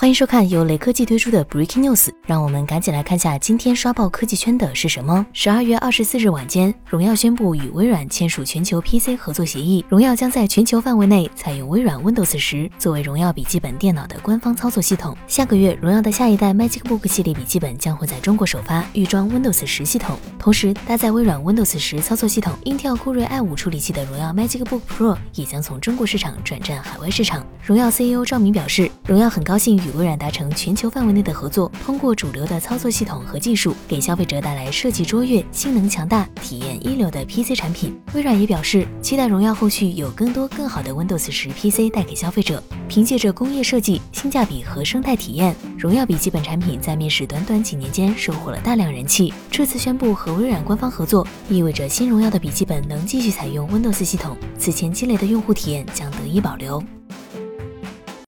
欢迎收看由雷科技推出的 Breaking News，让我们赶紧来看下今天刷爆科技圈的是什么。十二月二十四日晚间，荣耀宣布与微软签署全球 PC 合作协议，荣耀将在全球范围内采用微软 Windows 十作为荣耀笔记本电脑的官方操作系统。下个月，荣耀的下一代 MagicBook 系列笔记本将会在中国首发，预装 Windows 十系统，同时搭载微软 Windows 十操作系统、Intel 酷睿 i5 处理器的荣耀 MagicBook Pro 也将从中国市场转战海外市场。荣耀 CEO 赵明表示，荣耀很高兴与微软达成全球范围内的合作，通过主流的操作系统和技术，给消费者带来设计卓越、性能强大、体验一流的 PC 产品。微软也表示，期待荣耀后续有更多更好的 Windows 十 PC 带给消费者。凭借着工业设计、性价比和生态体验，荣耀笔记本产品在面世短短几年间收获了大量人气。这次宣布和微软官方合作，意味着新荣耀的笔记本能继续采用 Windows 系统，此前积累的用户体验将得以保留。